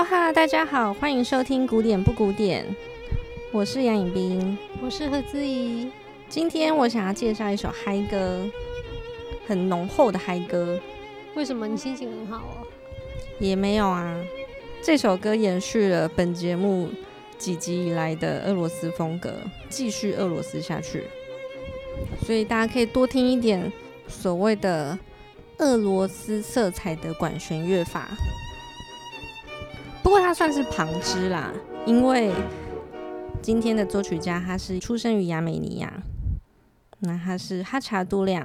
哈喽哈，大家好，欢迎收听古典不古典，我是杨颖冰，我是何姿怡。今天我想要介绍一首嗨歌，很浓厚的嗨歌。为什么你心情很好哦？也没有啊，这首歌延续了本节目几集以来的俄罗斯风格，继续俄罗斯下去，所以大家可以多听一点所谓的俄罗斯色彩的管弦乐法。不过他算是旁支啦，因为今天的作曲家他是出生于亚美尼亚，那他是哈查杜亮。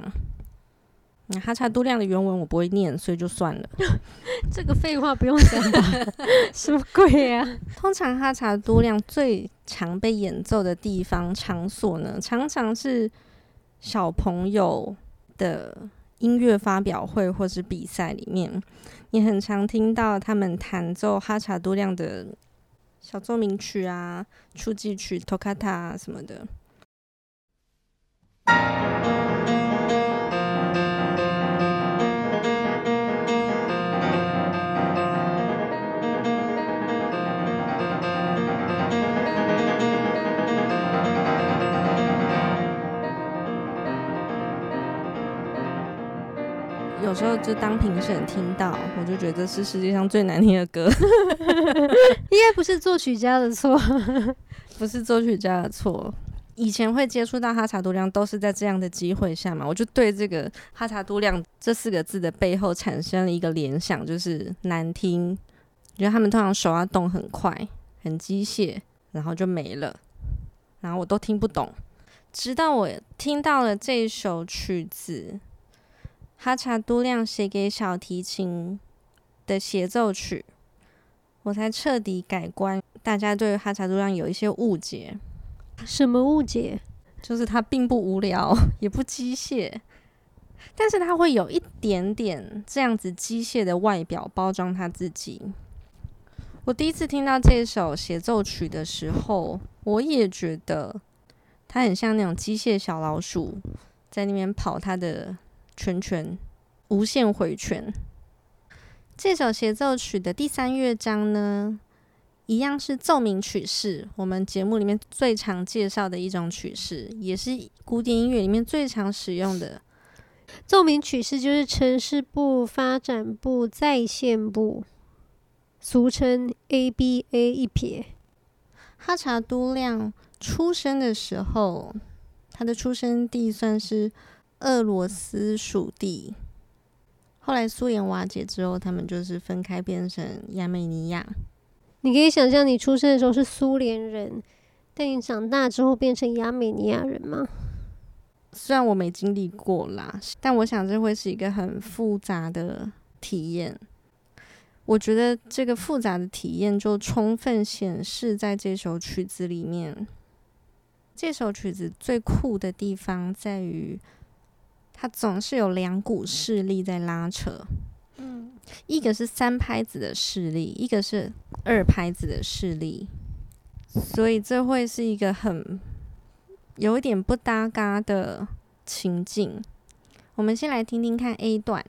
那哈查杜亮的原文我不会念，所以就算了。这个废话不用讲吧？什么鬼啊？通常哈查杜亮最常被演奏的地方场所呢，常常是小朋友的音乐发表会或是比赛里面。你很常听到他们弹奏哈查多亮的小奏鸣曲啊、初级曲、托卡塔啊什么的。有时候就当评审听到，我就觉得这是世界上最难听的歌。应该不是作曲家的错，不是作曲家的错。以前会接触到哈查都亮，都是在这样的机会下嘛，我就对这个哈查都亮这四个字的背后产生了一个联想，就是难听。觉得他们通常手要动很快，很机械，然后就没了，然后我都听不懂。直到我听到了这首曲子。哈查都亮写给小提琴的协奏曲，我才彻底改观。大家对哈查都亮有一些误解，什么误解？就是他并不无聊，也不机械，但是他会有一点点这样子机械的外表包装他自己。我第一次听到这首协奏曲的时候，我也觉得他很像那种机械小老鼠，在那边跑他的。圈圈，无限回圈。这首协奏曲的第三乐章呢，一样是奏鸣曲式，我们节目里面最常介绍的一种曲式，也是古典音乐里面最常使用的。奏鸣曲式就是呈示部、发展部、再现部，俗称 ABA 一撇。哈查都亮出生的时候，他的出生地算是。俄罗斯属地，后来苏联瓦解之后，他们就是分开变成亚美尼亚。你可以想象，你出生的时候是苏联人，但你长大之后变成亚美尼亚人吗？虽然我没经历过啦，但我想这会是一个很复杂的体验。我觉得这个复杂的体验就充分显示在这首曲子里面。这首曲子最酷的地方在于。它总是有两股势力在拉扯，嗯，一个是三拍子的势力，一个是二拍子的势力，所以这会是一个很有一点不搭嘎的情境。我们先来听听看 A 段。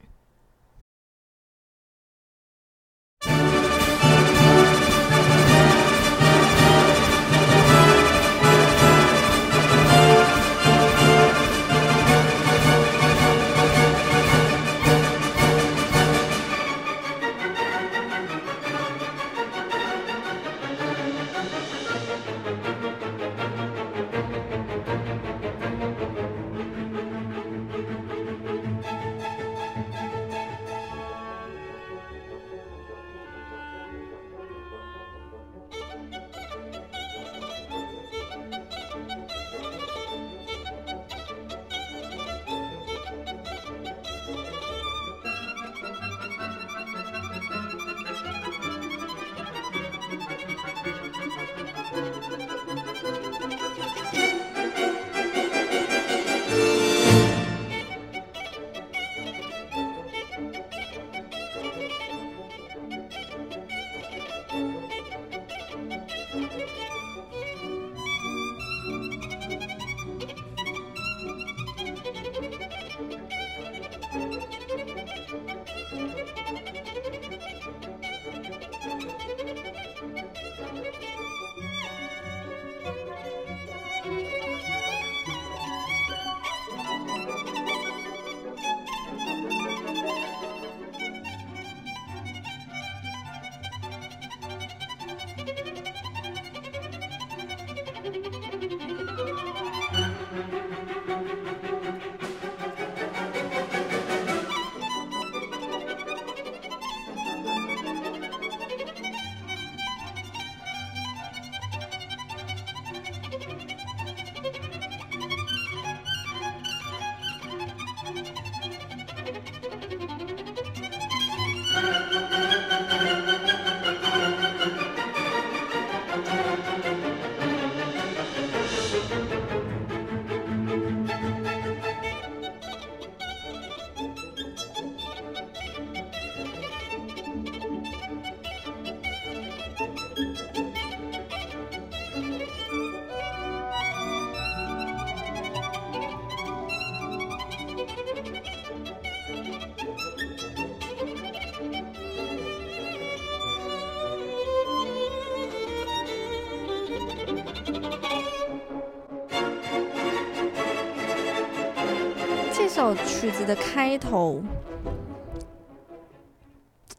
曲子的开头，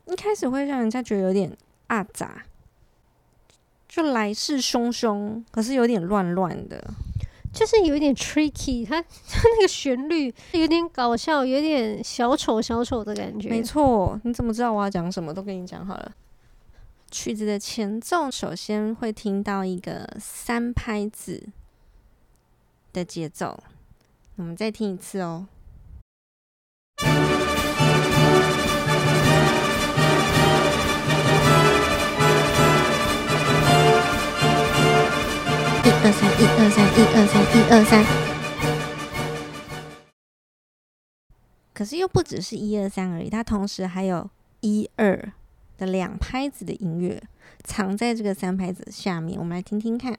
一开始会让人家觉得有点啊杂，就来势汹汹，可是有点乱乱的，就是有点 tricky，它 它那个旋律有点搞笑，有点小丑小丑的感觉。没错，你怎么知道我要讲什么？都跟你讲好了。曲子的前奏首先会听到一个三拍子的节奏，我们再听一次哦。一二三，一二三，一二三，一二三。可是又不只是一二三而已，它同时还有一二。的两拍子的音乐藏在这个三拍子下面，我们来听听看。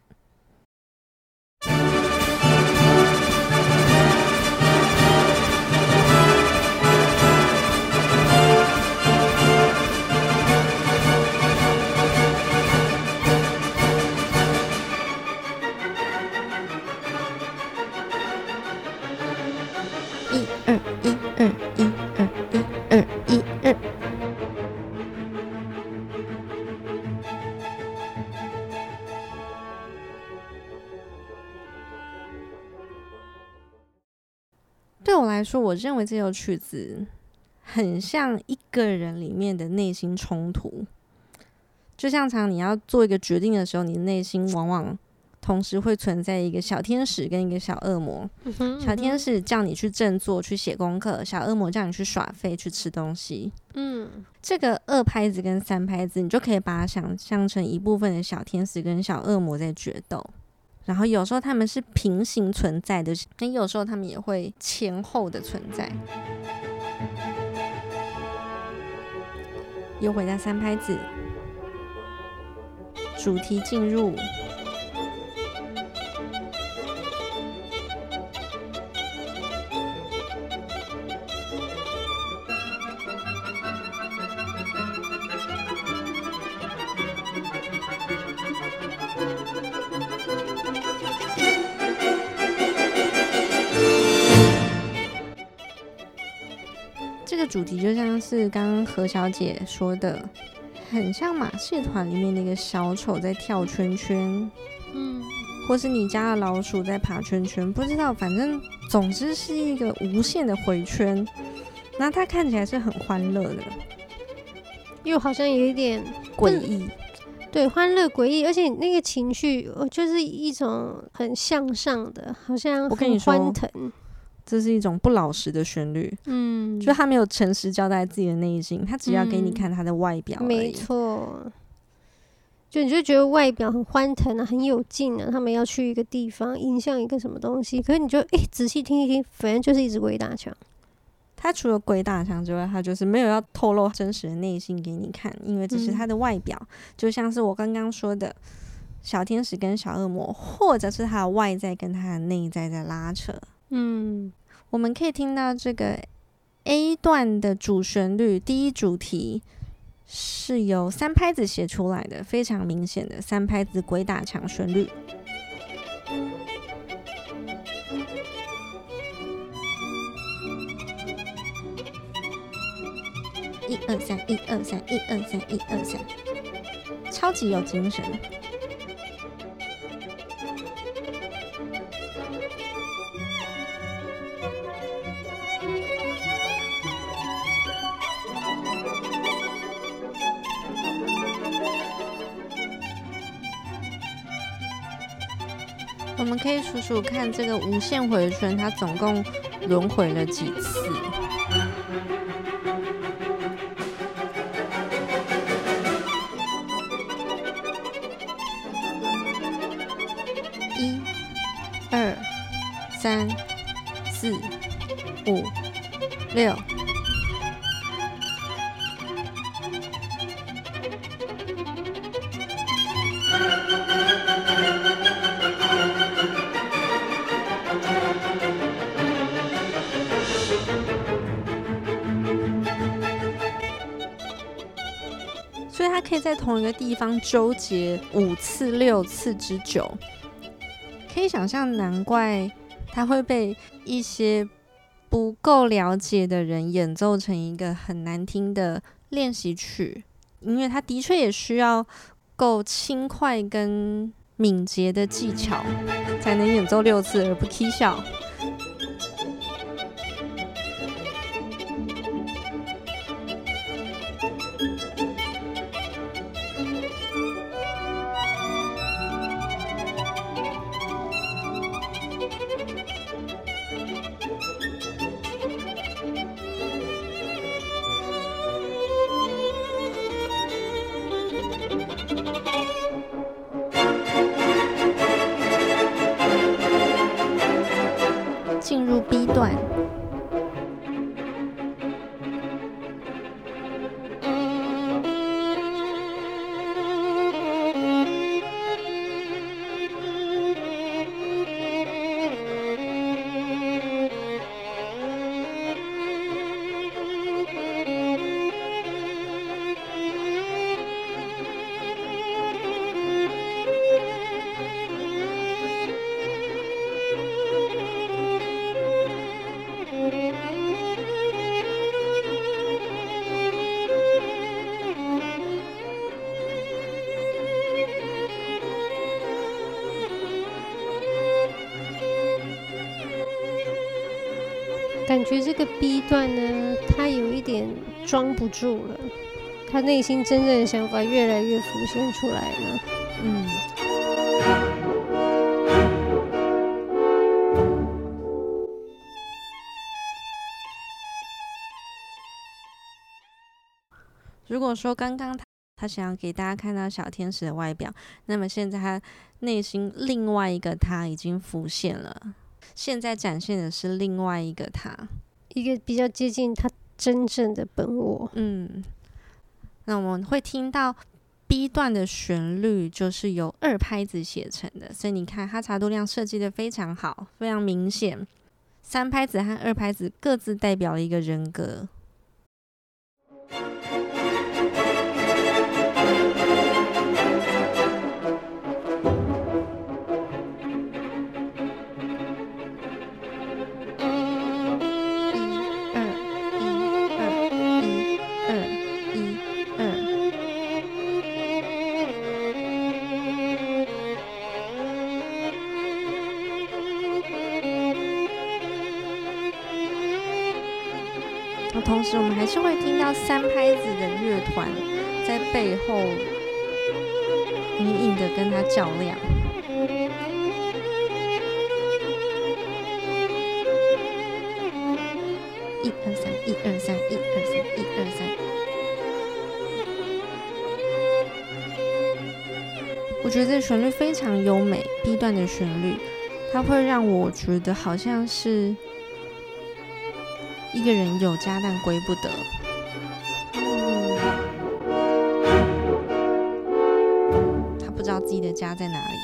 来说，我认为这首曲子很像一个人里面的内心冲突，就像常你要做一个决定的时候，你的内心往往同时会存在一个小天使跟一个小恶魔。嗯嗯。小天使叫你去振作、去写功课，小恶魔叫你去耍废、去吃东西。嗯，这个二拍子跟三拍子，你就可以把它想象成一部分的小天使跟小恶魔在决斗。然后有时候他们是平行存在的，但有时候他们也会前后的存在。又回到三拍子，主题进入。题就像是刚刚何小姐说的，很像马戏团里面那个小丑在跳圈圈，嗯，或是你家的老鼠在爬圈圈，不知道，反正总之是一个无限的回圈。那它看起来是很欢乐的，又好像有一点诡异，对，欢乐诡异，而且那个情绪就是一种很向上的，好像很欢腾。这是一种不老实的旋律，嗯，就他没有诚实交代自己的内心，他只要给你看他的外表。没错，就你就觉得外表很欢腾啊，很有劲啊，他们要去一个地方，迎向一个什么东西，可是你就诶仔细听一听，反正就是一只鬼打墙。他除了鬼打墙之外，他就是没有要透露真实的内心给你看，因为这是他的外表，嗯，就像是我刚刚说的小天使跟小恶魔，或者是他的外在跟他的内在在拉扯。嗯，我们可以听到这个 A 段的主旋律，第一主题是由三拍子写出来的，非常明显的三拍子鬼打墙旋律。一二三，一二三，一二三，一二三，超级有精神。可以数数看，这个无限回圈它总共轮回了几次？他可以在同一个地方纠结五次、六次之久，可以想象，难怪他会被一些不够了解的人演奏成一个很难听的练习曲，因为他的确也需要够轻快跟敏捷的技巧，才能演奏六次而不起笑。感觉这个 B 段呢，他有一点装不住了，他内心真正的想法越来越浮现出来了。嗯。如果说刚刚他他想要给大家看到小天使的外表，那么现在他内心另外一个他已经浮现了。现在展现的是另外一个他，一个比较接近他真正的本我。嗯，那我们会听到 B 段的旋律就是由二拍子写成的，所以你看哈查度量设计的非常好，非常明显。三拍子和二拍子各自代表了一个人格。我们还是会听到三拍子的乐团在背后隐隐的跟他较量。一二三，一二三，一二三，一二三。我觉得这旋律非常优美，B 段的旋律，它会让我觉得好像是。一个人有家但归不得，他不知道自己的家在哪里。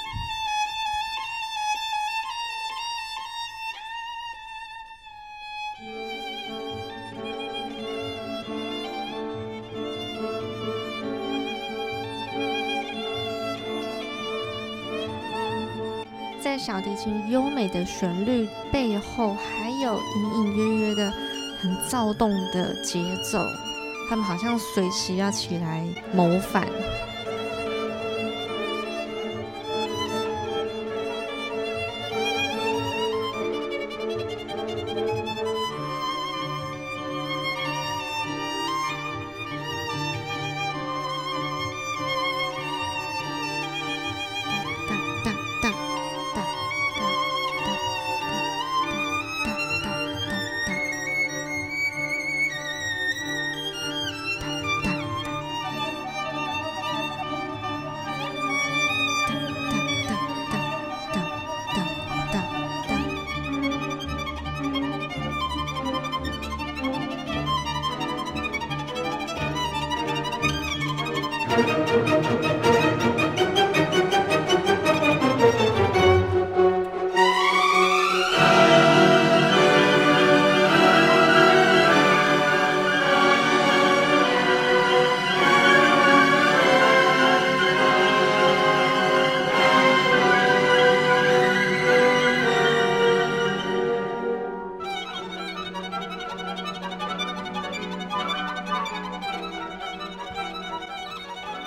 在小提琴优美的旋律背后，还有隐隐约约的。很躁动的节奏，他们好像随时要起来谋反。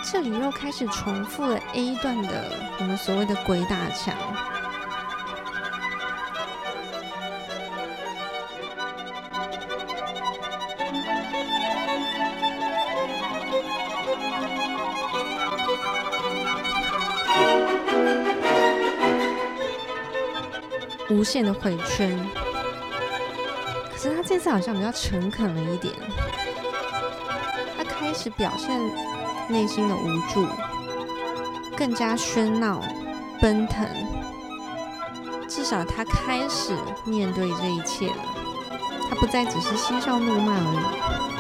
这里又开始重复了 A 段的我们所谓的鬼打墙。无限的回圈，可是他这次好像比较诚恳了一点，他开始表现内心的无助，更加喧闹、奔腾，至少他开始面对这一切了，他不再只是嬉笑怒骂而已。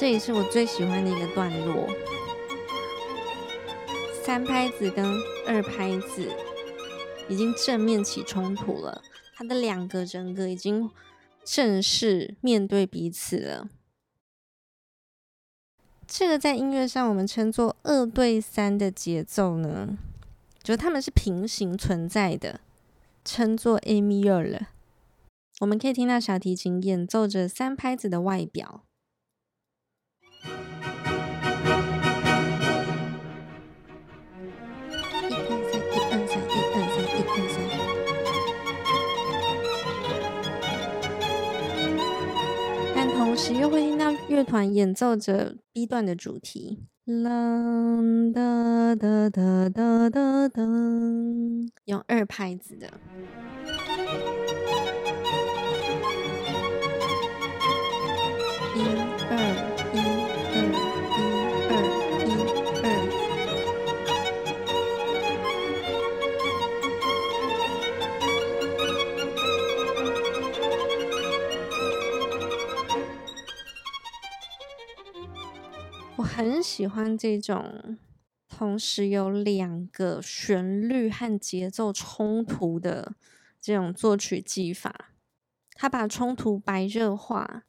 这也是我最喜欢的一个段落，三拍子跟二拍子已经正面起冲突了，它的两个人格已经正式面对彼此了。这个在音乐上我们称作二对三的节奏呢，就他们是平行存在的，称作 A minor 了。我们可以听到小提琴演奏着三拍子的外表。时又会听到乐团演奏着 B 段的主题，啦哒哒哒哒哒哒，用二拍子的。喜欢这种同时有两个旋律和节奏冲突的这种作曲技法，他把冲突白热化，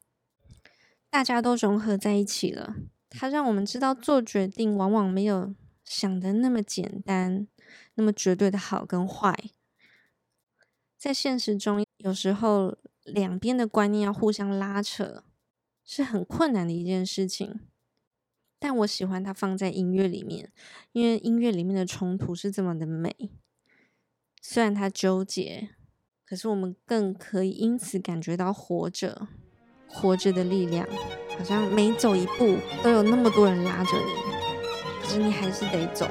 大家都融合在一起了。他让我们知道做决定往往没有想的那么简单，那么绝对的好跟坏。在现实中，有时候两边的观念要互相拉扯，是很困难的一件事情。但我喜欢它放在音乐里面，因为音乐里面的冲突是这么的美。虽然它纠结，可是我们更可以因此感觉到活着，活着的力量，好像每走一步都有那么多人拉着你，可是你还是得走。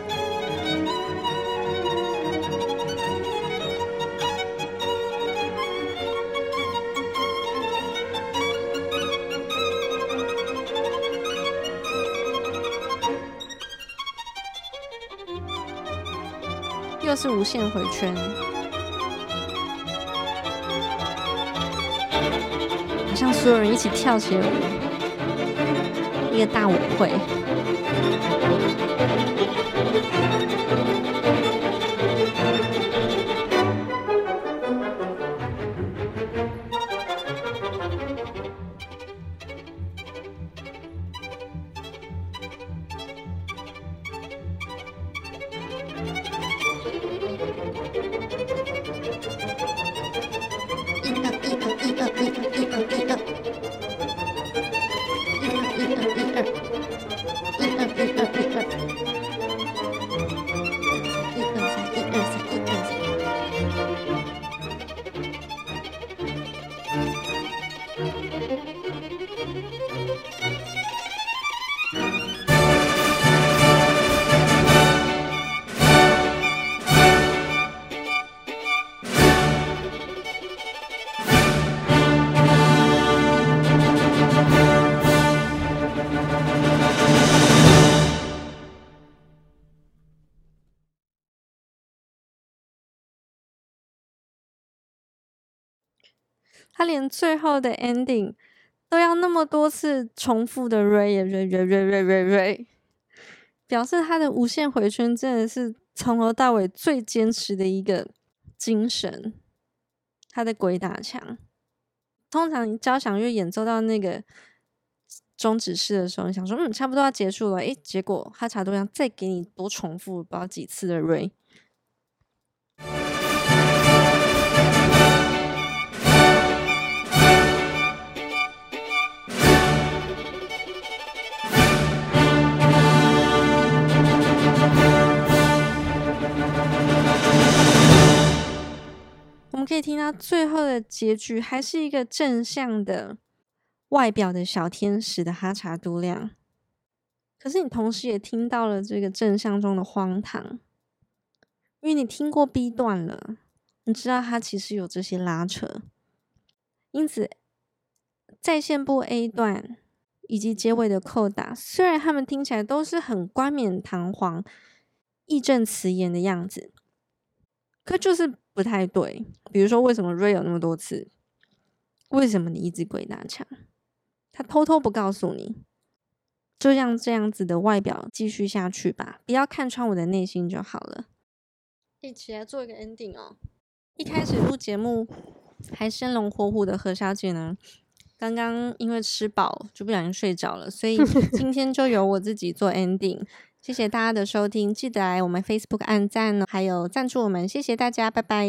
是无限回圈，好像所有人一起跳起了舞，一个大舞会。他连最后的 ending 都要那么多次重复的 re re re re re re re，表示他的无限回圈真的是从头到尾最坚持的一个精神。他的鬼打墙，通常交响乐演奏到那个终止式的时候，你想说嗯，差不多要结束了，诶，结果哈查多要再给你多重复不知道几次的 ray。我们可以听到最后的结局，还是一个正向的外表的小天使的哈查都亮。可是你同时也听到了这个正向中的荒唐，因为你听过 B 段了，你知道它其实有这些拉扯，因此在线部 A 段以及结尾的扣打，虽然他们听起来都是很冠冕堂皇、义正辞严的样子，可就是。不太对，比如说为什么 re 有那么多次？为什么你一直鬼打墙？他偷偷不告诉你，就像这样子的外表继续下去吧，不要看穿我的内心就好了。一起来做一个 ending 哦。一开始录节目还生龙活虎的何小姐呢，刚刚因为吃饱就不小心睡着了，所以今天就由我自己做 ending。谢谢大家的收听，记得来我们 Facebook 按赞哦，还有赞助我们，谢谢大家，拜拜。